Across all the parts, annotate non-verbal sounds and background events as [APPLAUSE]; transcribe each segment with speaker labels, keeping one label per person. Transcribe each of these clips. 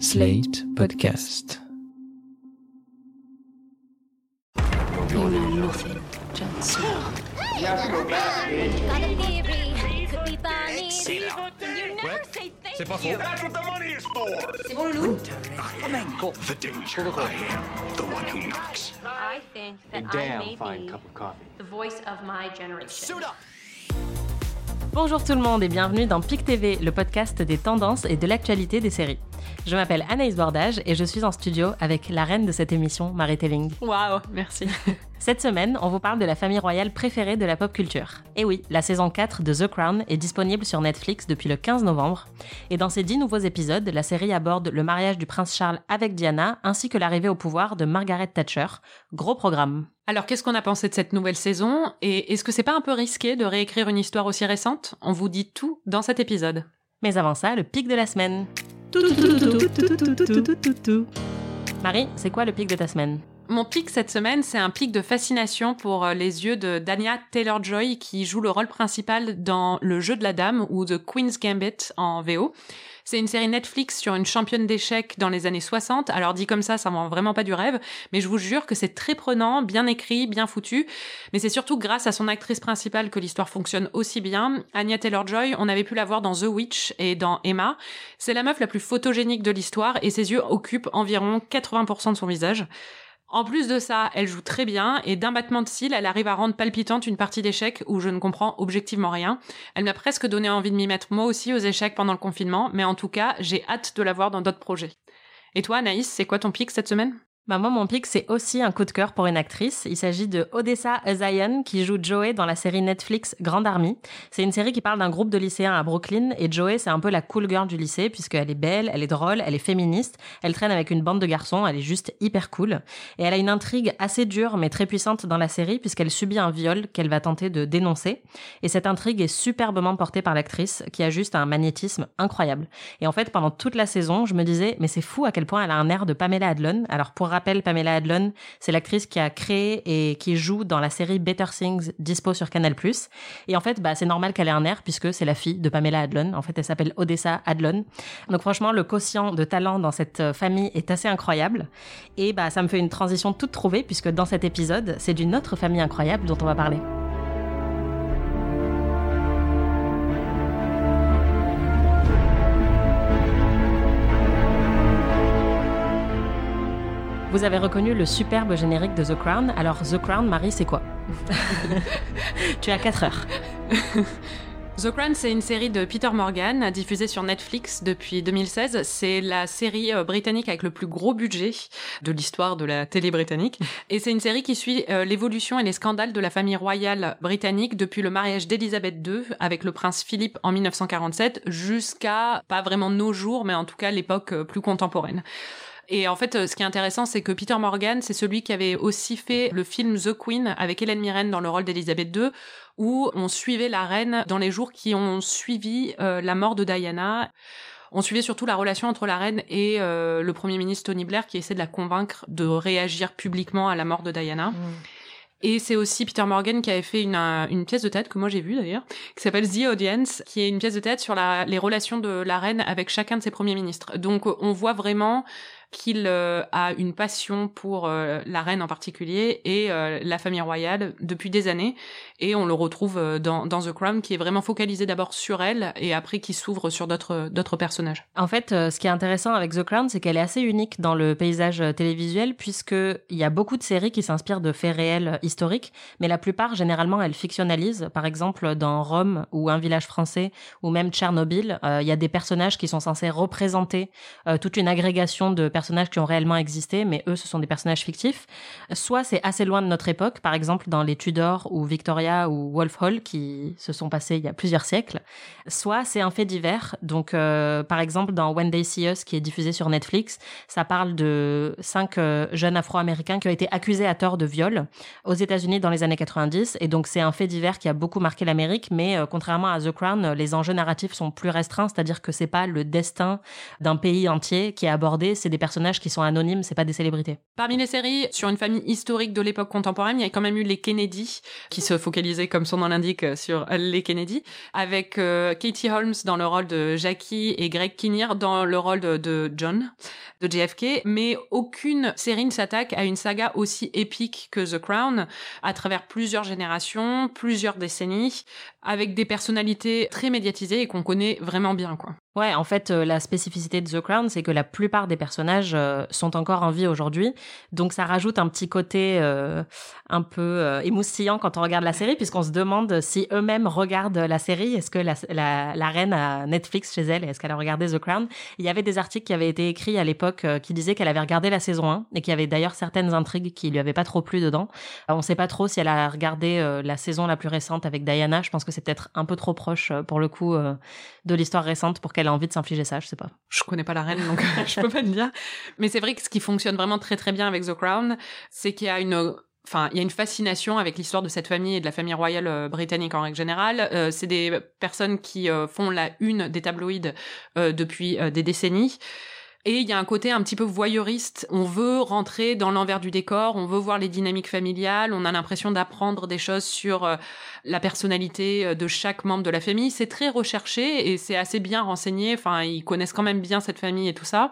Speaker 1: Slate Podcast.
Speaker 2: You know nothing, Jon Snow.
Speaker 3: C'est pas faux. That's what the money is for.
Speaker 4: C'est bon, Loulou?
Speaker 3: The danger. I am the one who knocks.
Speaker 5: I think that I may be the voice of my generation.
Speaker 6: Bonjour tout le monde et bienvenue dans PIC TV, le podcast des tendances et de l'actualité des séries. Je m'appelle Anaïs Bordage et je suis en studio avec la reine de cette émission, Marie Telling.
Speaker 7: Waouh, merci. [LAUGHS]
Speaker 6: Cette semaine, on vous parle de la famille royale préférée de la pop culture. Et oui, la saison 4 de The Crown est disponible sur Netflix depuis le 15 novembre. Et dans ces 10 nouveaux épisodes, la série aborde le mariage du prince Charles avec Diana ainsi que l'arrivée au pouvoir de Margaret Thatcher. Gros programme.
Speaker 7: Alors, qu'est-ce qu'on a pensé de cette nouvelle saison? Et est-ce que c'est pas un peu risqué de réécrire une histoire aussi récente? On vous dit tout dans cet épisode.
Speaker 6: Mais avant ça, le pic de la semaine. Marie, c'est quoi le pic de ta semaine
Speaker 7: Mon pic cette semaine, c'est un pic de fascination pour euh, les yeux de Dania Taylor-Joy qui joue le rôle principal dans Le jeu de la dame ou The Queen's Gambit en VO. C'est une série Netflix sur une championne d'échecs dans les années 60. Alors dit comme ça, ça vend vraiment pas du rêve, mais je vous jure que c'est très prenant, bien écrit, bien foutu. Mais c'est surtout grâce à son actrice principale que l'histoire fonctionne aussi bien. Anya Taylor-Joy, on avait pu la voir dans The Witch et dans Emma. C'est la meuf la plus photogénique de l'histoire et ses yeux occupent environ 80% de son visage. En plus de ça, elle joue très bien et d'un battement de cils, elle arrive à rendre palpitante une partie d'échecs où je ne comprends objectivement rien. Elle m'a presque donné envie de m'y mettre moi aussi aux échecs pendant le confinement, mais en tout cas, j'ai hâte de la voir dans d'autres projets. Et toi, Anaïs, c'est quoi ton pic cette semaine?
Speaker 6: Bah moi, mon pic, c'est aussi un coup de cœur pour une actrice. Il s'agit de Odessa Azayan, qui joue Joey dans la série Netflix Grande Army. C'est une série qui parle d'un groupe de lycéens à Brooklyn, et Joey, c'est un peu la cool girl du lycée, puisqu'elle est belle, elle est drôle, elle est féministe, elle traîne avec une bande de garçons, elle est juste hyper cool. Et elle a une intrigue assez dure, mais très puissante dans la série, puisqu'elle subit un viol qu'elle va tenter de dénoncer. Et cette intrigue est superbement portée par l'actrice, qui a juste un magnétisme incroyable. Et en fait, pendant toute la saison, je me disais, mais c'est fou à quel point elle a un air de Pamela Adlon. Alors, pour Pamela Adlon, c'est l'actrice qui a créé et qui joue dans la série Better Things, dispo sur Canal+. Et en fait, bah, c'est normal qu'elle ait un air, puisque c'est la fille de Pamela Adlon. En fait, elle s'appelle Odessa Adlon. Donc franchement, le quotient de talent dans cette euh, famille est assez incroyable. Et bah, ça me fait une transition toute trouvée, puisque dans cet épisode, c'est d'une autre famille incroyable dont on va parler. Vous avez reconnu le superbe générique de The Crown. Alors, The Crown, Marie, c'est quoi? [LAUGHS] Tu as 4 heures.
Speaker 7: The Crown, c'est une série de Peter Morgan diffusée sur Netflix depuis 2016. C'est la série euh, britannique avec le plus gros budget de l'histoire de la télé britannique. Et c'est une série qui suit euh, l'évolution et les scandales de la famille royale britannique depuis le mariage d'Elisabeth II avec le prince Philippe en 1947 jusqu'à pas vraiment nos jours, mais en tout cas l'époque euh, plus contemporaine. Et en fait, euh, ce qui est intéressant, c'est que Peter Morgan, c'est celui qui avait aussi fait le film The Queen avec Hélène Mirren dans le rôle d'Elisabeth II, où on suivait la reine dans les jours qui ont suivi euh, la mort de Diana. On suivait surtout la relation entre la reine et euh, le premier ministre Tony Blair qui essaie de la convaincre de réagir publiquement à la mort de Diana. Et c'est aussi Peter Morgan qui avait fait une, une pièce de théâtre que moi j'ai vue d'ailleurs, qui s'appelle The Audience, qui est une pièce de théâtre sur la, les relations de la reine avec chacun de ses premiers ministres. Donc on voit vraiment qu'il euh, a une passion pour euh, la reine en particulier et euh, la famille royale depuis des années. Et on le retrouve dans, dans The Crown, qui est vraiment focalisé d'abord sur elle et après qui s'ouvre sur d'autres personnages.
Speaker 6: En fait, ce qui est intéressant avec The Crown, c'est qu'elle est assez unique dans le paysage télévisuel, puisque il y a beaucoup de séries qui s'inspirent de faits réels historiques, mais la plupart, généralement, elles fictionnalisent. Par exemple, dans Rome ou Un village français, ou même Tchernobyl, il y a des personnages qui sont censés représenter toute une agrégation de personnages qui ont réellement existé, mais eux, ce sont des personnages fictifs. Soit c'est assez loin de notre époque, par exemple dans les Tudors ou Victoria ou Wolf Hall, qui se sont passés il y a plusieurs siècles. Soit c'est un fait divers. Donc, euh, par exemple, dans When They See Us, qui est diffusé sur Netflix, ça parle de cinq euh, jeunes Afro-Américains qui ont été accusés à tort de viol aux États-Unis dans les années 90. Et donc, c'est un fait divers qui a beaucoup marqué l'Amérique. Mais euh, contrairement à The Crown, les enjeux narratifs sont plus restreints, c'est-à-dire que c'est pas le destin d'un pays entier qui est abordé, c'est des personnages personnages qui sont anonymes, c'est pas des célébrités.
Speaker 7: Parmi les séries sur une famille historique de l'époque contemporaine, il y a quand même eu les Kennedy, qui se focalisaient, comme son nom l'indique, sur les Kennedy, avec Katie Holmes dans le rôle de Jackie et Greg Kinnear dans le rôle de, de John de JFK, mais aucune série ne s'attaque à une saga aussi épique que The Crown, à travers plusieurs générations, plusieurs décennies, avec des personnalités très médiatisées et qu'on connaît vraiment bien, quoi.
Speaker 6: Ouais, en fait, euh, la spécificité de The Crown, c'est que la plupart des personnages euh, sont encore en vie aujourd'hui. Donc, ça rajoute un petit côté euh, un peu émoustillant quand on regarde la série, puisqu'on se demande si eux-mêmes regardent la série. Est-ce que la, la, reine a Netflix chez elle Est-ce qu'elle a regardé The Crown? Il y avait des articles qui avaient été écrits à l'époque qui disaient qu'elle avait regardé la saison 1 et qu'il y avait d'ailleurs certaines intrigues qui lui avaient pas trop plu dedans. on ne sait pas trop si elle a regardé la saison la plus récente avec Diana. Je pense que c'est peut-être un peu trop proche pour le coup de l'histoire récente pour qu'elle a envie de s'infliger ça, je sais pas.
Speaker 7: Je connais pas la reine, donc je peux pas te dire. Mais c'est vrai que ce qui fonctionne vraiment très très bien avec The Crown, c'est qu'il y a une Enfin, il y a une fascination avec l'histoire de cette famille et de la famille royale euh, britannique en règle générale. Euh, c'est des personnes qui euh, font la une des tabloïds depuis des décennies. Et il y a un côté un petit peu voyeuriste. On veut rentrer dans l'envers du décor, on veut voir les dynamiques familiales, on a l'impression d'apprendre des choses sur euh, la personnalité euh, de chaque membre de la famille. C'est très recherché et c'est assez bien renseigné. Enfin, ils connaissent quand même bien cette famille et tout ça.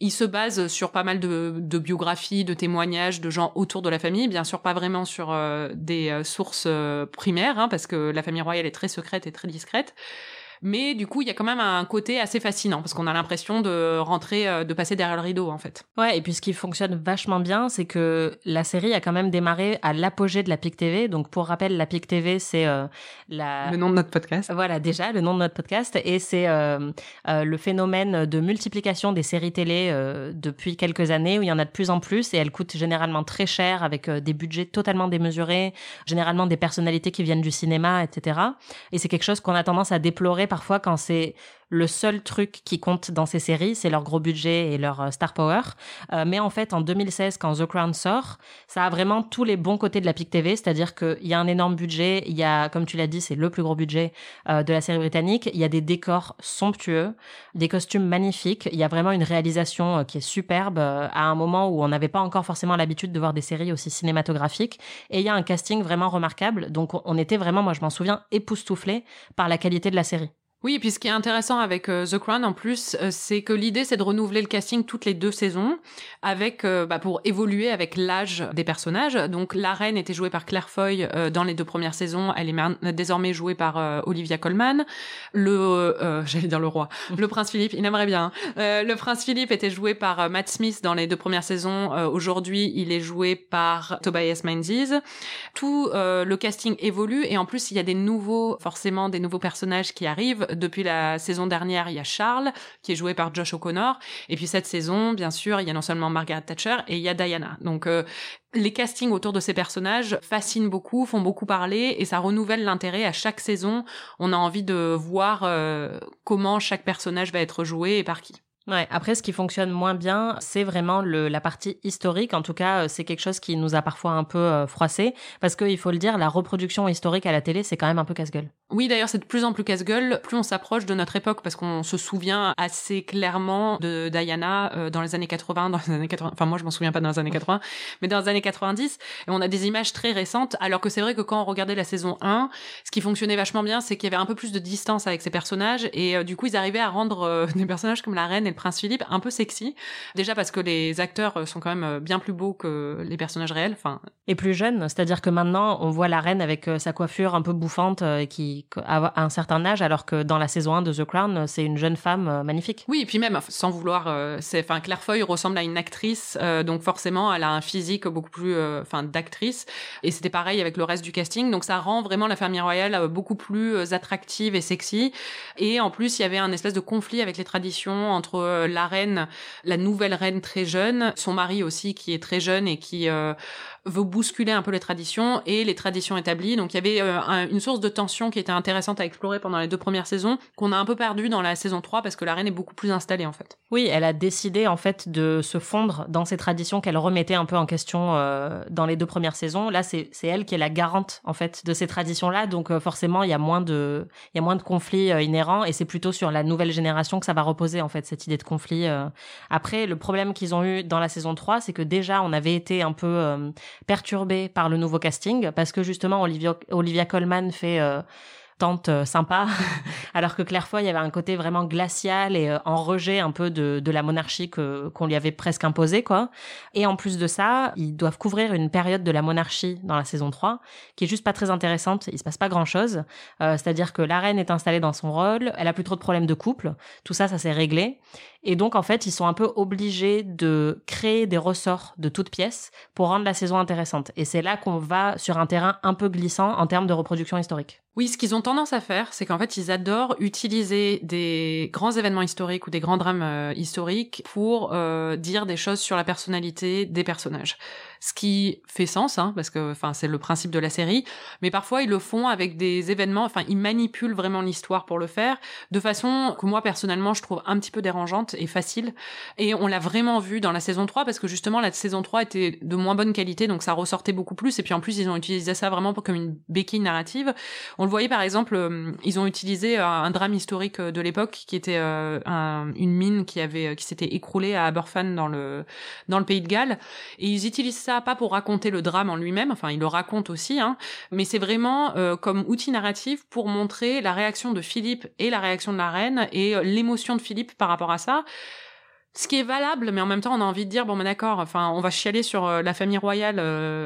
Speaker 7: Ils se basent sur pas mal de, biographies, de témoignages de gens autour de la famille, bien sûr pas vraiment sur euh, des sources primaires, hein, parce que la famille royale est très secrète et très discrète. Mais du coup, il y a quand même un côté assez fascinant parce qu'on a l'impression de rentrer, euh, de passer derrière le rideau en fait.
Speaker 6: Ouais, et puis ce qui fonctionne vachement bien, c'est que la série a quand même démarré à l'apogée de la PIC TV. Donc pour rappel, la PIC TV, c'est euh, la...
Speaker 7: le nom de notre podcast.
Speaker 6: Voilà, déjà le nom de notre podcast, et c'est euh, le phénomène de multiplication des séries télé depuis quelques années où il y en a de plus en plus et elles coûtent généralement très cher avec des budgets totalement démesurés, généralement des personnalités qui viennent du cinéma, etc. Et c'est quelque chose qu'on a tendance à déplorer parfois quand c'est le seul truc qui compte dans ces séries, c'est leur gros budget et leur euh, star power. Euh, mais en fait, en 2016, quand The Crown sort, ça a vraiment tous les bons côtés de la PIC TV, c'est-à-dire qu'il y a un énorme budget, il y a, comme tu l'as dit, c'est le plus gros budget euh, de la série britannique, il y a des décors somptueux, des costumes magnifiques, il y a vraiment une réalisation qui est superbe à un moment où on n'avait pas encore forcément l'habitude de voir des séries aussi cinématographiques, et il y a un casting vraiment remarquable, donc on était vraiment, moi je m'en souviens, époustouflé par la qualité de la série.
Speaker 7: Oui, et puis ce qui est intéressant avec euh, The Crown en plus, euh, c'est que l'idée c'est de renouveler le casting toutes les deux saisons, avec euh, bah, pour évoluer avec l'âge des personnages. Donc la reine était jouée par Claire Foy dans les deux premières saisons, elle est désormais jouée par Olivia Colman. Le, [LAUGHS] j'allais dire le roi, le prince Philippe, il aimerait bien. Hein. le prince Philippe était joué par Matt Smith dans les deux premières saisons. Aujourd'hui, il est joué par Tobias Menzies. Tout le casting évolue et en plus il y a des nouveaux, forcément des nouveaux personnages qui arrivent depuis la saison dernière, il y a Charles, qui est joué par Josh O'Connor. Et puis cette saison, bien sûr, il y a non seulement Margaret Thatcher et il y a Diana. Donc euh, les castings autour de ces personnages fascinent beaucoup, font beaucoup parler et ça renouvelle l'intérêt à chaque saison. On a envie de voir euh, comment chaque personnage va être joué et par qui.
Speaker 6: Ouais. Après, ce qui fonctionne moins bien, c'est vraiment le, la partie historique. En tout cas, euh, c'est quelque chose qui nous a parfois un peu euh, froissé, parce qu'il faut le dire, la reproduction historique à la télé, c'est quand même un peu casse-gueule.
Speaker 7: Oui, d'ailleurs, c'est de plus en plus casse-gueule, plus on s'approche de notre époque, parce qu'on se souvient assez clairement de Diana euh, dans les années 80, dans les années 80. Enfin, moi, je m'en souviens pas dans les années 80, mais dans les années 90, et on a des images très récentes. Alors que c'est vrai que quand on regardait la saison 1, ce qui fonctionnait vachement bien, c'est qu'il y avait un peu plus de distance avec ces personnages, et du coup, ils arrivaient à rendre [LAUGHS] des personnages comme la reine Prince Philippe un peu sexy. Déjà parce que les acteurs euh, sont quand même euh, bien plus beaux que les personnages réels. Enfin...
Speaker 6: Et plus jeunes, c'est-à-dire que maintenant, on voit la reine avec euh, sa coiffure un peu bouffante qui a un certain âge, alors que dans la saison 1 de The Crown, c'est une jeune femme magnifique.
Speaker 7: Oui, et puis même, sans vouloir, c'est, enfin, Claire Foy ressemble à une actrice, donc forcément, elle a un physique beaucoup plus, enfin, d'actrice. Et c'était pareil avec le reste du casting, donc ça rend vraiment la famille royale beaucoup plus attractive et sexy. Et en plus, il y avait un espèce de conflit avec les traditions entre la reine, la nouvelle reine très jeune, son mari aussi qui est très jeune et qui euh, veut bousculer un peu les traditions et les traditions établies. Donc il y avait euh, une source de tension qui était intéressante à explorer pendant les deux premières saisons, qu'on a un peu perdu dans la saison 3 parce que la reine est beaucoup plus installée en fait.
Speaker 6: Oui, elle a décidé en fait de se fondre dans ces traditions qu'elle remettait un peu en question euh, dans les deux premières saisons. Là, c'est elle qui est la garante en fait de ces traditions-là, donc euh, forcément il y a moins de il y a moins de conflits inhérents et c'est plutôt sur la nouvelle génération que ça va reposer en fait cette idée de conflit. Après, le problème qu'ils ont eu dans la saison 3, c'est que déjà on avait été un peu perturbé par le nouveau casting parce que justement Olivia, Olivia Colman fait euh, tante euh, sympa, [LAUGHS] alors que Claire Foy avait un côté vraiment glacial et euh, en rejet un peu de, de la monarchie qu'on lui avait presque imposée quoi. Et en plus de ça, ils doivent couvrir une période de la monarchie dans la saison 3 qui est juste pas très intéressante, il se passe pas grand-chose, euh, c'est-à-dire que la reine est installée dans son rôle, elle a plus trop de problèmes de couple, tout ça ça s'est réglé et donc en fait, ils sont un peu obligés de créer des ressorts de toutes pièces pour rendre la saison intéressante et c'est là qu'on va sur un terrain un peu glissant en termes de reproduction historique.
Speaker 7: Oui, ce qu'ils ont tendance à faire, c'est qu'en fait, ils adorent utiliser des grands événements historiques ou des grands drames euh, historiques pour euh, dire des choses sur la personnalité des personnages ce qui fait sens, hein, parce que enfin c'est le principe de la série. Mais parfois ils le font avec des événements, enfin ils manipulent vraiment l'histoire pour le faire, de façon que moi personnellement je trouve un petit peu dérangeante et facile. Et on l'a vraiment vu dans la saison 3 parce que justement la saison 3 était de moins bonne qualité, donc ça ressortait beaucoup plus. Et puis en plus ils ont utilisé ça vraiment comme une béquille narrative. On le voyait par exemple, euh, ils ont utilisé euh, un drame historique euh, de l'époque qui était une mine qui avait qui s'était écroulée à Aberfan dans le dans le pays de Galles, et ils utilisent pas pour raconter le drame en lui-même, enfin il le raconte aussi, hein, mais c'est vraiment euh, comme outil narratif pour montrer la réaction de Philippe et la réaction de la reine et euh, l'émotion de Philippe par rapport à ça. Ce qui est valable, mais en même temps, on a envie de dire bon, ben d'accord. Enfin, on va chialer sur euh, la famille royale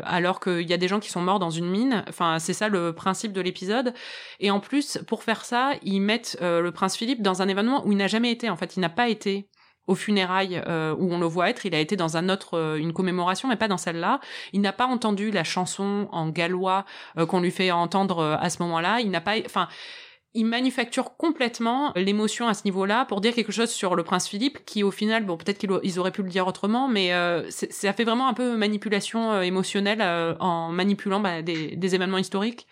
Speaker 7: alors qu'il y a des gens qui sont morts dans une mine. Enfin, c'est ça le principe de l'épisode. Et en plus, pour faire ça, ils mettent le prince Philippe dans un événement où il n'a jamais été. En fait, il n'a pas été aux funérailles euh, où on le voit être, il a été dans un autre euh, une commémoration mais pas dans celle-là. Il n'a pas entendu la chanson en gallois euh, qu'on lui fait entendre à ce moment-là, il n'a pas enfin il manufacture complètement l'émotion à ce niveau-là pour dire quelque chose sur le prince Philippe qui au final bon peut-être qu'ils auraient pu le dire autrement mais ça fait vraiment un peu manipulation émotionnelle en manipulant bah, des, des événements historiques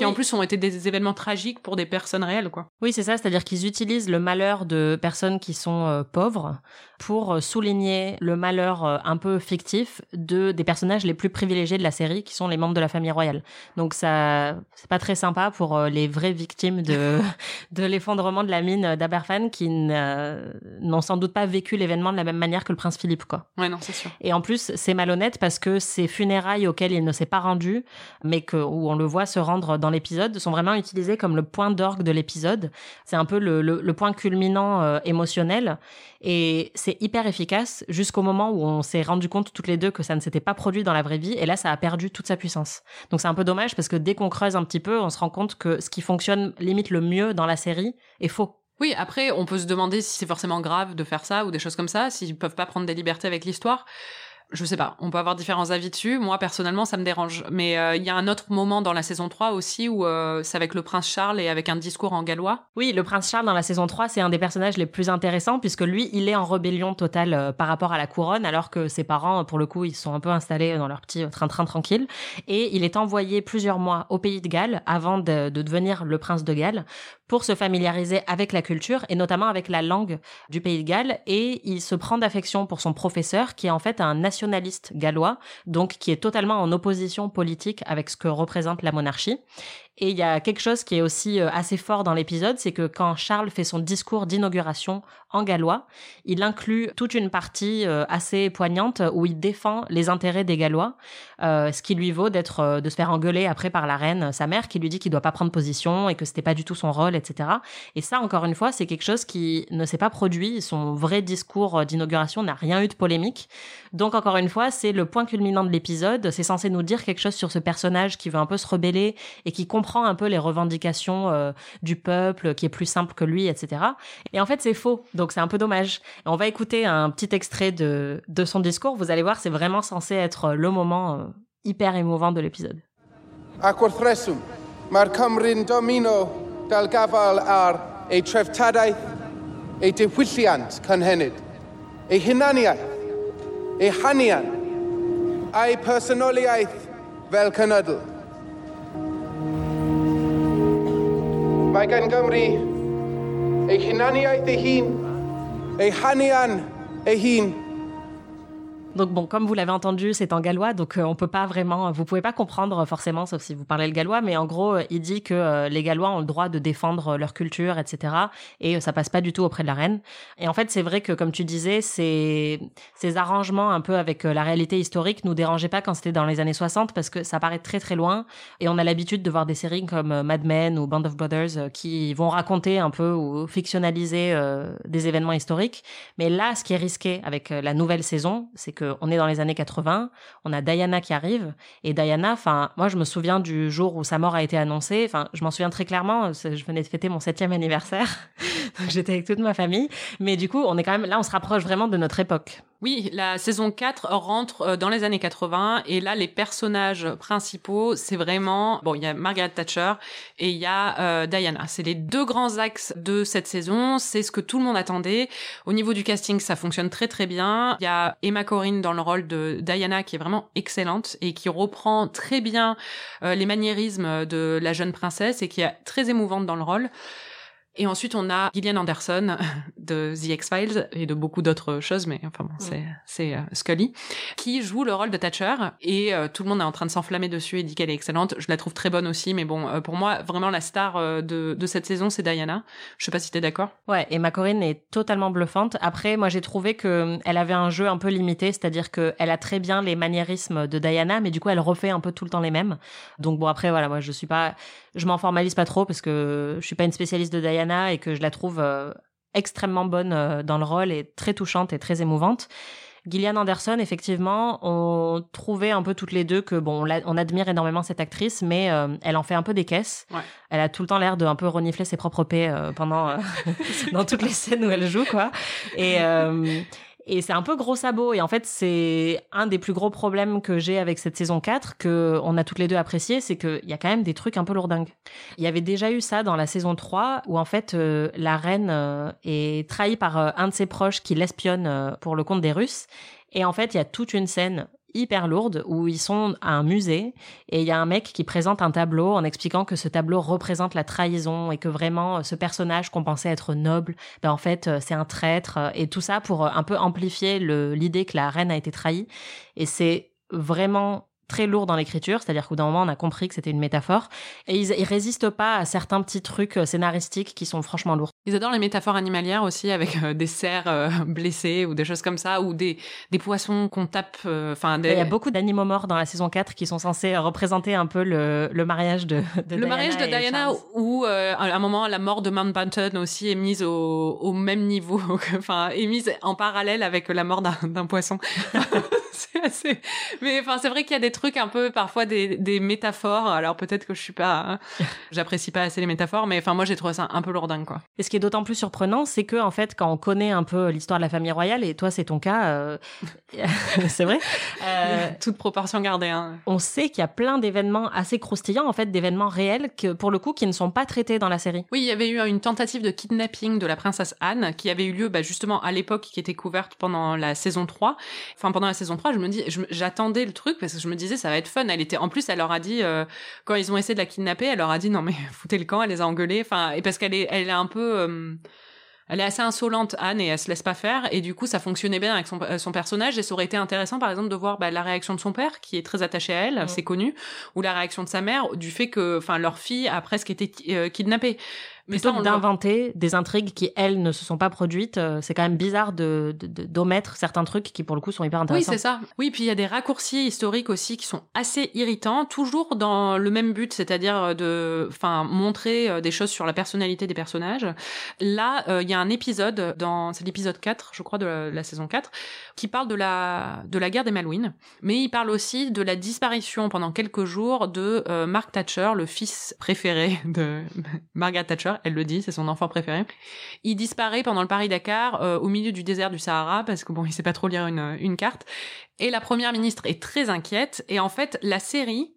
Speaker 7: qui en plus ont été des événements tragiques pour des personnes réelles, quoi.
Speaker 6: Oui, c'est ça, c'est-à-dire qu'ils utilisent le malheur de personnes qui sont euh, pauvres pour euh, souligner le malheur euh, un peu fictif de des personnages les plus privilégiés de la série, qui sont les membres de la famille royale. Donc ça, c'est pas très sympa pour les vraies victimes de [LAUGHS] de l'effondrement de la mine d'Aberfan, qui n'ont sans doute pas vécu l'événement de la même manière que le prince Philippe, quoi.
Speaker 7: Ouais, non, c'est sûr.
Speaker 6: Et en plus, c'est malhonnête parce que ces funérailles auxquelles il ne s'est pas rendu, mais que où on le voit se rendre dans l'épisode sont vraiment utilisés comme le point d'orgue de l'épisode. C'est un peu le, point culminant euh, émotionnel. Et c'est hyper efficace jusqu'au moment où on s'est rendu compte toutes les deux que ça ne s'était pas produit dans la vraie vie. Et là, ça a perdu toute sa puissance. Donc c'est un peu dommage parce que dès qu'on creuse un petit peu, on se rend compte que ce qui fonctionne limite le mieux dans la série est faux.
Speaker 7: Oui, après, on peut se demander si c'est forcément grave de faire ça ou des choses comme ça, s'ils peuvent pas prendre des libertés avec l'histoire je sais pas, on peut avoir différents avis dessus. Moi, personnellement, ça me dérange. Mais euh, il y a un autre moment dans la saison 3 aussi où euh, c'est avec le prince Charles et avec un discours en gallois.
Speaker 6: Oui, le prince Charles dans la saison 3, c'est un des personnages les plus intéressants puisque lui, il est en rébellion totale euh, par rapport à la couronne alors que ses parents, pour le coup, ils sont un peu installés dans leur petit train-train tranquille. Et il est envoyé plusieurs mois au pays de Galles avant de, de devenir le prince de Galles pour se familiariser avec la culture et notamment avec la langue du pays de Galles et il se prend d'affection pour son professeur qui est en fait un nationaliste gallois donc qui est totalement en opposition politique avec ce que représente la monarchie et il y a quelque chose qui est aussi euh, assez fort dans l'épisode, c'est que quand Charles fait son discours d'inauguration en gallois, il inclut toute une partie euh, assez poignante où il défend les intérêts des Gallois, euh, ce qui lui vaut d'être, de se faire engueuler après par la reine, sa mère, qui lui dit qu'il doit pas prendre position et que c'était pas du tout son rôle, etc. Et ça, encore une fois, c'est quelque chose qui ne s'est pas produit. Son vrai discours d'inauguration n'a rien eu de polémique. Donc, encore une fois, c'est le point culminant de l'épisode. C'est censé nous dire quelque chose sur ce personnage qui veut un peu se rebeller et qui comprend un peu les revendications euh, du peuple, qui est plus simple que lui, etc. Et en fait, c'est faux. Donc, c'est un peu dommage. on va écouter un petit extrait de, de son discours. Vous allez voir, c'est vraiment censé être le moment euh, hyper émouvant de l'épisode.
Speaker 8: Ei personoliaeth fel. Mae gan Gymru ei hunaniaeth ei hun, ei hanian ei hun,
Speaker 6: Donc bon, comme vous l'avez entendu, c'est en gallois, donc euh, on peut pas vraiment, vous pouvez pas comprendre forcément, sauf si vous parlez le gallois, mais en gros, euh, il dit que euh, les Gallois ont le droit de défendre leur culture, etc. Et ça passe pas du tout auprès de la reine. Et en fait, c'est vrai que comme tu disais, ces ces arrangements un peu avec la réalité historique nous dérangeaient pas quand c'était dans les années 60 parce que ça paraît très très loin et on a l'habitude de voir des séries comme Mad Men ou Band of Brothers qui vont raconter un peu ou fictionnaliser des événements historiques. Mais là, ce qui est risqué avec la nouvelle saison, c'est on est dans les années 80, on a Diana qui arrive. Et Diana, enfin moi je me souviens du jour où sa mort a été annoncée, enfin je m'en souviens très clairement, je venais de fêter mon septième anniversaire, [LAUGHS] j'étais avec toute ma famille, mais du coup on est quand même là, on se rapproche vraiment de notre époque.
Speaker 7: Oui, la saison 4 rentre euh, dans les années 80 et là les personnages principaux, c'est vraiment bon, il y a Margaret Thatcher et il y a euh, Diana. C'est les deux grands axes de cette saison, c'est ce que tout le monde attendait. Au niveau du casting, ça fonctionne très très bien. Il y a Emma Corrin dans le rôle de Diana qui est vraiment excellente et qui reprend très bien euh, les maniérismes de la jeune princesse et qui est très émouvante dans le rôle. Et ensuite, on a Gillian Anderson [LAUGHS] de The X-Files et de beaucoup d'autres choses, mais enfin bon, c'est, c'est euh, Scully, qui joue le rôle de Thatcher. Et euh, tout le monde est en train de s'enflammer dessus et dit qu'elle est excellente. Je la trouve très bonne aussi, mais bon, euh, pour moi, vraiment la star de, de cette saison, c'est Diana. Je sais pas si t'es d'accord.
Speaker 6: Ouais, et ma Corinne est totalement bluffante. Après, moi, j'ai trouvé que elle avait un jeu un peu limité, c'est-à-dire qu'elle a très bien les maniérismes de Diana, mais du coup, elle refait un peu tout le temps les mêmes. Donc bon, après, voilà, moi, je suis pas, je m'en formalise pas trop parce que je suis pas une spécialiste de Diana et que je la trouve euh, extrêmement bonne euh, dans le rôle et très touchante et très émouvante. Gillian Anderson, effectivement, on trouvait un peu toutes les deux que bon, on, admire énormément cette actrice, mais euh, elle en fait un peu des caisses. Elle a tout le temps l'air de un peu renifler ses propres paix pendant [LAUGHS] [LAUGHS] dans toutes les scènes où elle joue, quoi. Et et c'est un peu gros sabot. Et en fait, c'est un des plus gros problèmes que j'ai avec cette saison 4, que on a toutes les deux apprécié, c'est qu'il y a quand même des trucs un peu lourdingues. Il y avait déjà eu ça dans la saison 3, où en fait, euh, la reine euh, est trahie par euh, un de ses proches qui l'espionne pour le compte des Russes. Et en fait, il y a toute une scène hyper lourde où ils sont à un musée et il y a un mec qui présente un tableau en expliquant que ce tableau représente la trahison et que vraiment euh, ce personnage qu'on pensait être noble, ben en fait euh, c'est un traître euh, et tout ça pour un peu amplifier l'idée que la reine a été trahie. Et c'est vraiment très lourd dans l'écriture, c'est-à-dire qu'au d'un moment, on a compris que c'était une métaphore, et ils, ils résistent pas à certains petits trucs euh, scénaristiques qui sont franchement lourds.
Speaker 7: Ils adorent les métaphores animalières aussi, avec euh, des cerfs euh, blessés ou des choses comme ça, ou des, des poissons qu'on tape. Enfin, des...
Speaker 6: il y a beaucoup d'animaux morts dans la saison 4 qui sont censés représenter un peu le, le mariage de, de
Speaker 7: le mariage de Diana, ou à un moment la mort de Mountbatten aussi est mise au, au même niveau, [LAUGHS] enfin est mise en parallèle avec la mort d'un poisson. [LAUGHS] c'est assez... Mais enfin, c'est vrai qu'il y a des trucs un peu parfois des, des métaphores. Alors peut-être que je suis pas, hein, [LAUGHS] j'apprécie pas assez les métaphores, mais enfin moi j'ai trouvé ça un peu lourdin quoi.
Speaker 6: Et ce qui est d'autant plus surprenant, c'est que en fait quand on connaît un peu l'histoire de la famille royale, et toi c'est ton cas, euh, [LAUGHS] c'est vrai,
Speaker 7: euh, [LAUGHS] toute proportion gardée. Hein.
Speaker 6: On sait qu'il y a plein d'événements assez croustillants en fait, d'événements réels que pour le coup qui ne sont pas traités dans la série.
Speaker 7: Oui, il y avait eu une tentative de kidnapping de la princesse Anne qui avait eu lieu bah, justement à l'époque qui était couverte pendant la saison 3. Enfin pendant la saison 3, je me dis, j'attendais le truc parce que je me disais ça va être fun. Elle était, en plus, elle leur a dit euh, quand ils ont essayé de la kidnapper, elle leur a dit non mais [LAUGHS] foutez le camp. Elle les a engueulés. Enfin, et parce qu'elle est, elle est un peu euh, elle est assez insolente, Anne, et elle se laisse pas faire. Et du coup, ça fonctionnait bien avec son, euh, son personnage. Et ça aurait été intéressant, par exemple, de voir bah, la réaction de son père, qui est très attaché à elle, c'est connu, ou la réaction de sa mère, du fait que, enfin, leur fille a presque été kidnappée.
Speaker 6: Mais plutôt d'inventer des intrigues qui elles ne se sont pas produites, euh, c'est quand même bizarre de d'omettre certains trucs qui pour le coup sont hyper intéressants.
Speaker 7: Oui, c'est ça. Oui, puis il y a des raccourcis historiques aussi qui sont assez irritants, toujours dans le même but, c'est-à-dire de, enfin, montrer euh, des choses sur la personnalité des personnages. Là, euh, il y a un épisode dans, c'est l'épisode 4, je crois, de la, saison 4, qui parle de la de la guerre des Malouines, mais il parle aussi de la disparition pendant quelques jours de Mark Thatcher, le fils préféré [LAUGHS] de Margaret Thatcher elle le dit, c'est son enfant préféré. Il disparaît pendant le Paris-Dakar euh, au milieu du désert du Sahara parce que bon, il sait pas trop lire une, carte. Et la première ministre est très inquiète. Et en fait, la série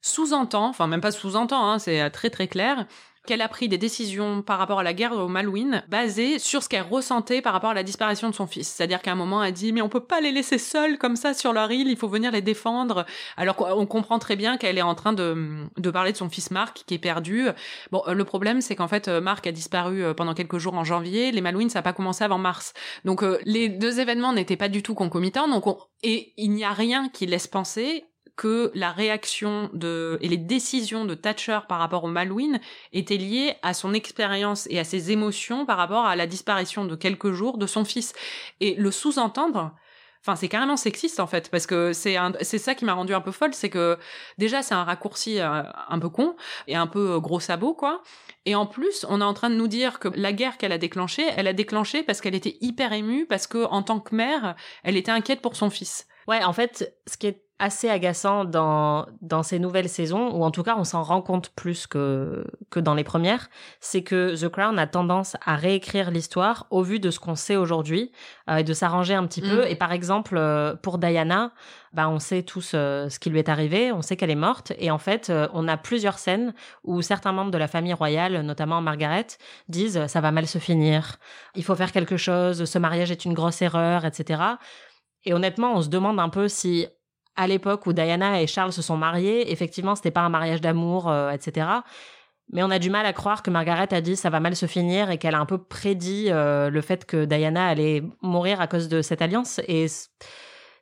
Speaker 7: sous-entend, enfin même pas sous-entend, hein, c'est très très clair, qu'elle a pris des décisions par rapport à la guerre au Malouine basées sur ce qu'elle ressentait par rapport à la disparition de son fils. C'est-à-dire qu'à un moment, elle dit mais on peut pas les laisser seuls comme ça sur leur île, il faut venir les défendre. Alors qu'on comprend très bien qu'elle est en train de, de parler de son fils Marc qui est perdu. Bon, le problème c'est qu'en fait Marc a disparu pendant quelques jours en janvier, les Malouines ça n'a pas commencé avant mars. Donc les deux événements n'étaient pas du tout concomitants. Donc et il n'y a rien qui laisse penser que la réaction de et les décisions de Thatcher par rapport au Malouine étaient liées à son expérience et à ses émotions par rapport à la disparition de quelques jours de son fils. Et le sous-entendre, Enfin, c'est carrément sexiste en fait, parce que c'est c'est ça qui m'a rendu un peu folle, c'est que déjà c'est un raccourci euh, un peu con et un peu euh, gros sabot quoi. Et en plus, on est en train de nous dire que la guerre qu'elle a déclenchée, elle a déclenché parce qu'elle était hyper émue, parce que en tant que mère, elle était inquiète pour son fils.
Speaker 6: Ouais, en fait, ce qui est assez agaçant dans, dans ces nouvelles saisons, ou en tout cas on s'en rend compte plus que, que dans les premières, c'est que The Crown a tendance à réécrire l'histoire au vu de ce qu'on sait aujourd'hui euh, et de s'arranger un petit peu. Mm. Et par exemple, euh, pour Diana, bah, on sait tous euh, ce qui lui est arrivé, on sait qu'elle est morte, et en fait, on a plusieurs scènes où certains membres de la famille royale, notamment Margaret, disent ça va mal se finir, il faut faire quelque chose, ce mariage est une grosse erreur, etc. Et honnêtement, on se demande un peu si à l'époque où Diana et Charles se sont mariés, effectivement, c'était pas un mariage d'amour, euh, etc. Mais on a du mal à croire que Margaret a dit ça va mal se finir et qu'elle a un peu prédit euh, le fait que Diana allait mourir à cause de cette alliance. Et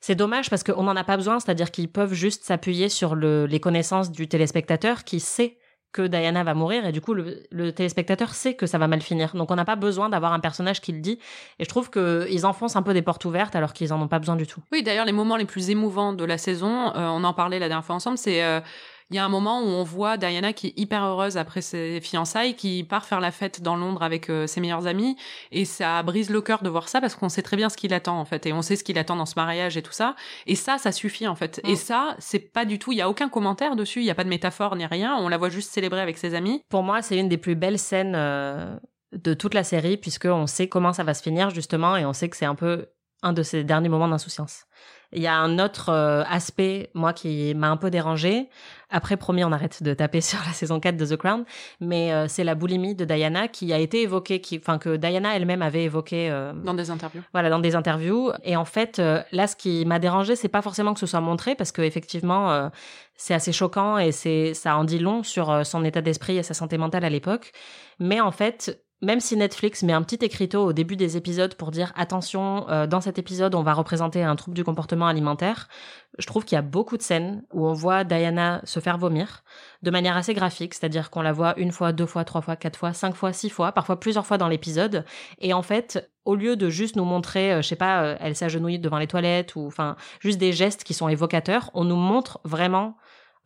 Speaker 6: c'est dommage parce qu'on n'en a pas besoin, c'est-à-dire qu'ils peuvent juste s'appuyer sur les connaissances du téléspectateur qui sait Diana va mourir et du coup le, téléspectateur sait que ça va mal finir. Donc on n'a pas besoin d'avoir un personnage qui le dit et je trouve qu'ils enfoncent un peu des portes ouvertes alors qu'ils en ont pas besoin du tout.
Speaker 7: Oui, d'ailleurs les moments les plus émouvants de la saison, euh, on en parlait la dernière fois ensemble, c'est euh, il y a un moment où on voit Diana qui est hyper heureuse après ses fiançailles, qui part faire la fête dans Londres avec euh, ses meilleurs amis, et ça brise le cœur de voir ça parce qu'on sait très bien ce qu'il attend en fait, et on sait ce qu'il attend dans ce mariage et tout ça, et ça, ça suffit en fait. Et mm. ça, c'est pas du tout, il y a aucun commentaire dessus, il y a pas de métaphore ni rien, on la voit juste célébrer avec ses amis.
Speaker 6: Pour moi, c'est une des plus belles scènes. Euh, de toute la série puisqu'on sait comment ça va se finir justement et on sait que c'est un peu un de ses derniers moments d'insouciance. Il y a un autre euh, aspect, moi, qui m'a un peu dérangé. Après, promis, on arrête de taper [LAUGHS] sur la saison 4 de The Crown. Mais euh, c'est la boulimie de Diana qui a été évoquée, qui, enfin, que Diana elle-même avait évoqué. Euh,
Speaker 7: dans des interviews.
Speaker 6: Voilà, dans des interviews. Et en fait, là, ce qui m'a dérangé, c'est pas forcément que ce soit montré, parce que effectivement, c'est assez choquant et c'est, ça en dit long sur son état d'esprit et sa santé mentale à l'époque. Mais en fait, même si Netflix met un petit écriteau au début des épisodes pour dire attention, euh, dans cet épisode, on va représenter un trouble du comportement alimentaire, je trouve qu'il y a beaucoup de scènes où on voit Diana se faire vomir de manière assez graphique, c'est-à-dire qu'on la voit une fois, deux fois, trois fois, quatre fois, cinq fois, six fois, parfois plusieurs fois dans l'épisode. Et en fait, au lieu de juste nous montrer, euh, je sais pas, euh, elle s'agenouille devant les toilettes ou enfin juste des gestes qui sont évocateurs, on nous montre vraiment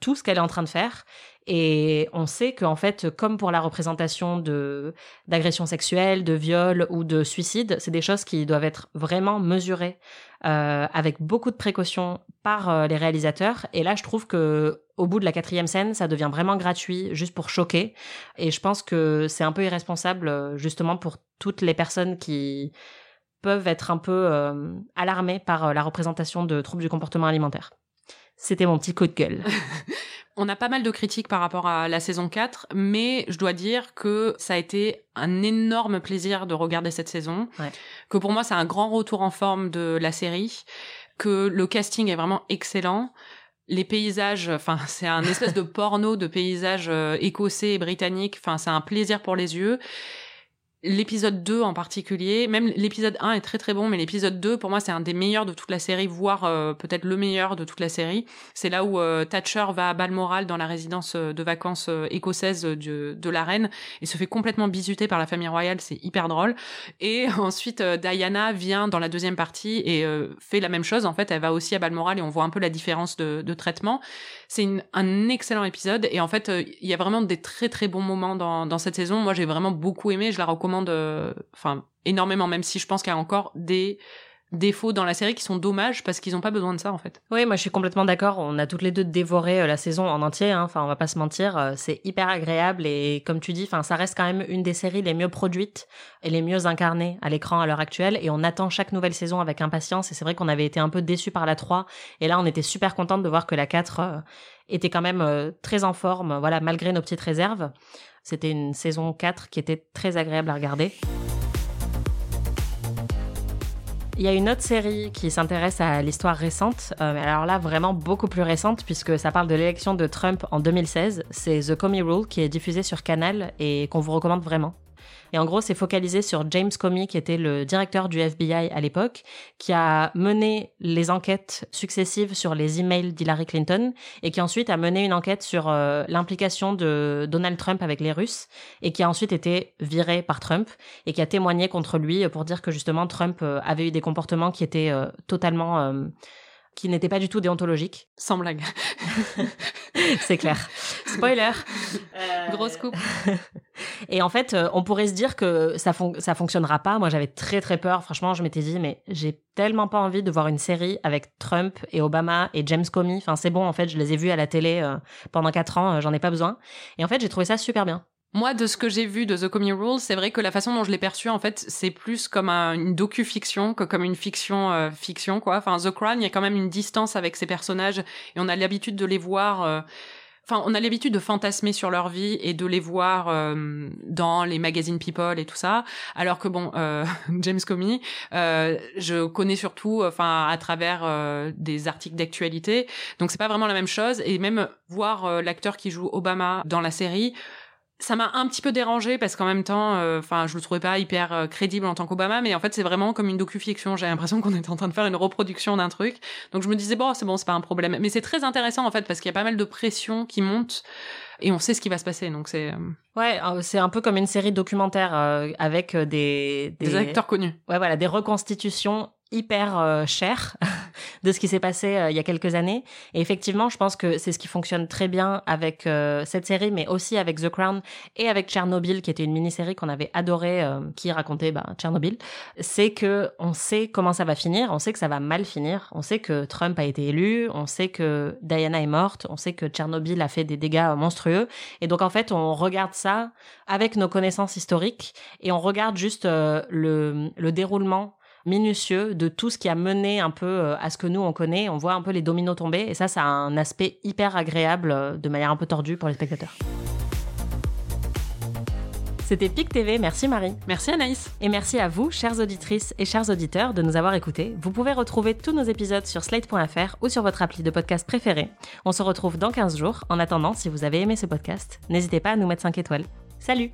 Speaker 6: tout ce qu'elle est en train de faire. Et on sait qu'en fait, comme pour la représentation de d'agression sexuelle, de viol ou de suicide, c'est des choses qui doivent être vraiment mesurées euh, avec beaucoup de précautions par euh, les réalisateurs. Et là, je trouve que au bout de la quatrième scène, ça devient vraiment gratuit, juste pour choquer. Et je pense que c'est un peu irresponsable, euh, justement, pour toutes les personnes qui peuvent être un peu alarmées par la représentation de troubles du comportement alimentaire. C'était mon petit coup de gueule. [LAUGHS]
Speaker 7: On a pas mal de critiques par rapport à la saison 4, mais je dois dire que ça a été un énorme plaisir de regarder cette saison. Que pour moi, c'est un grand retour en forme de la série. Que le casting est vraiment excellent. Les paysages, enfin, [LAUGHS] c'est un espèce de porno de paysages euh, écossais et britanniques. Enfin, c'est un plaisir pour les yeux l'épisode 2 en particulier, même l'épisode 1 est très très bon, mais l'épisode 2 pour moi c'est un des meilleurs de toute la série, voire euh, peut-être le meilleur de toute la série. C'est là où euh, Thatcher va à Balmoral dans la résidence euh, de vacances écossaise de, de, la reine et se fait complètement bisuter par la famille royale, c'est hyper drôle. Et [LAUGHS] ensuite Diana vient dans la deuxième partie et fait la même chose. En fait, elle va aussi à Balmoral et on voit un peu la différence de, de traitement. C'est un excellent épisode et en fait il y a vraiment des très très bons moments dans, dans cette saison. Moi j'ai vraiment beaucoup aimé, je la recommande enfin énormément, même si je pense qu'il y a encore des défauts dans la série qui sont dommages parce qu'ils n'ont pas besoin de ça en fait.
Speaker 6: Oui, moi je suis complètement d'accord. On a toutes les deux dévoré euh, la saison en entier. Hein. Enfin, on va pas se mentir, euh, c'est hyper agréable et comme tu dis, enfin, ça reste quand même une des séries les mieux produites et les mieux incarnées à l'écran à l'heure actuelle. Et on attend chaque nouvelle saison avec impatience. Et c'est vrai qu'on avait été un peu déçus par la 3 et là on était super contente de voir que la 4 euh, était quand même très en forme. Voilà, malgré nos petites réserves, c'était une saison 4 qui était très agréable à regarder. Il y a une autre série qui s'intéresse à l'histoire récente, euh, alors là vraiment beaucoup plus récente puisque ça parle de l'élection de Trump en 2016. C'est The Comey Rule qui est diffusé sur Canal et qu'on vous recommande vraiment. Et en gros, c'est focalisé sur James Comey, qui était le directeur du FBI à l'époque, qui a mené les enquêtes successives sur les emails d'Hillary Clinton et qui ensuite a mené une enquête sur euh, l'implication de Donald Trump avec les Russes et qui a ensuite été viré par Trump et qui a témoigné contre lui pour dire que justement Trump euh, avait eu des comportements qui étaient euh, totalement qui n'était pas du tout déontologique.
Speaker 7: Sans blague. [LAUGHS]
Speaker 6: c'est clair. Spoiler.
Speaker 7: Euh... [LAUGHS] Grosse coupe.
Speaker 6: Et en fait, euh, on pourrait se dire que ça, ça fonctionnera pas. Moi, j'avais très très peur. Franchement, je m'étais dit, mais j'ai tellement pas envie de voir une série avec Trump et Obama et James Comey. Enfin, c'est bon, en fait, je les ai vus à la télé euh, pendant quatre ans, euh, j'en ai pas besoin. Et en fait, j'ai trouvé ça super bien.
Speaker 7: Moi, de ce que j'ai vu de The Comey Rules, c'est vrai que la façon dont je l'ai perçu, en fait, c'est plus comme une docu-fiction que comme une fiction euh, fiction, quoi. Enfin, The Crown, il y a quand même une distance avec ces personnages et on a l'habitude de les voir. Euh, enfin, on a l'habitude de fantasmer sur leur vie et de les voir euh, dans les magazines People et tout ça. Alors que bon, [LAUGHS] James Comey, je connais surtout, enfin, à travers des articles d'actualité. Donc c'est pas vraiment la même chose. Et même voir l'acteur qui joue Obama dans la série ça m'a un petit peu dérangé parce qu'en même temps, euh, enfin, je le trouvais pas hyper euh, crédible en tant qu'Obama, mais en fait, c'est vraiment comme une docu-fiction. J'ai l'impression qu'on était en train de faire une reproduction d'un truc. Donc je me disais bon, c'est bon, c'est pas un problème. Mais c'est très intéressant en fait parce qu'il y a pas mal de pression qui monte et on sait ce qui va se passer. Donc c'est euh,
Speaker 6: ouais, c'est un peu comme une série documentaire avec des,
Speaker 7: des, des acteurs connus.
Speaker 6: Ouais, voilà, des reconstitutions hyper euh, cher [LAUGHS] de ce qui s'est passé euh, il y a quelques années. Et effectivement, je pense que c'est ce qui fonctionne très bien avec euh, cette série, mais aussi avec The Crown et avec Tchernobyl, qui était une mini-série qu'on avait adorée, qui racontait bah, Tchernobyl. C'est que on sait comment ça va finir, on sait que ça va mal finir, on sait que Trump a été élu, on sait que Diana est morte, on sait que Tchernobyl a fait des dégâts monstrueux. Et donc en fait, on regarde ça avec nos connaissances historiques et on regarde juste le, le déroulement minutieux de tout ce qui a mené un peu euh, à ce que nous on connaît. On voit un peu les dominos tomber et ça, ça a un aspect hyper agréable euh, de manière un peu tordue pour les spectateurs. C'était PIC TV, merci Marie.
Speaker 7: Merci Anaïs.
Speaker 6: Et merci à vous, chères auditrices et chers auditeurs, de nous avoir écoutés. Vous pouvez retrouver tous nos épisodes sur slate.fr ou sur votre appli de podcast préféré. On se retrouve dans 15 jours. En attendant, si vous avez aimé ce podcast, n'hésitez pas à nous mettre 5 étoiles. Salut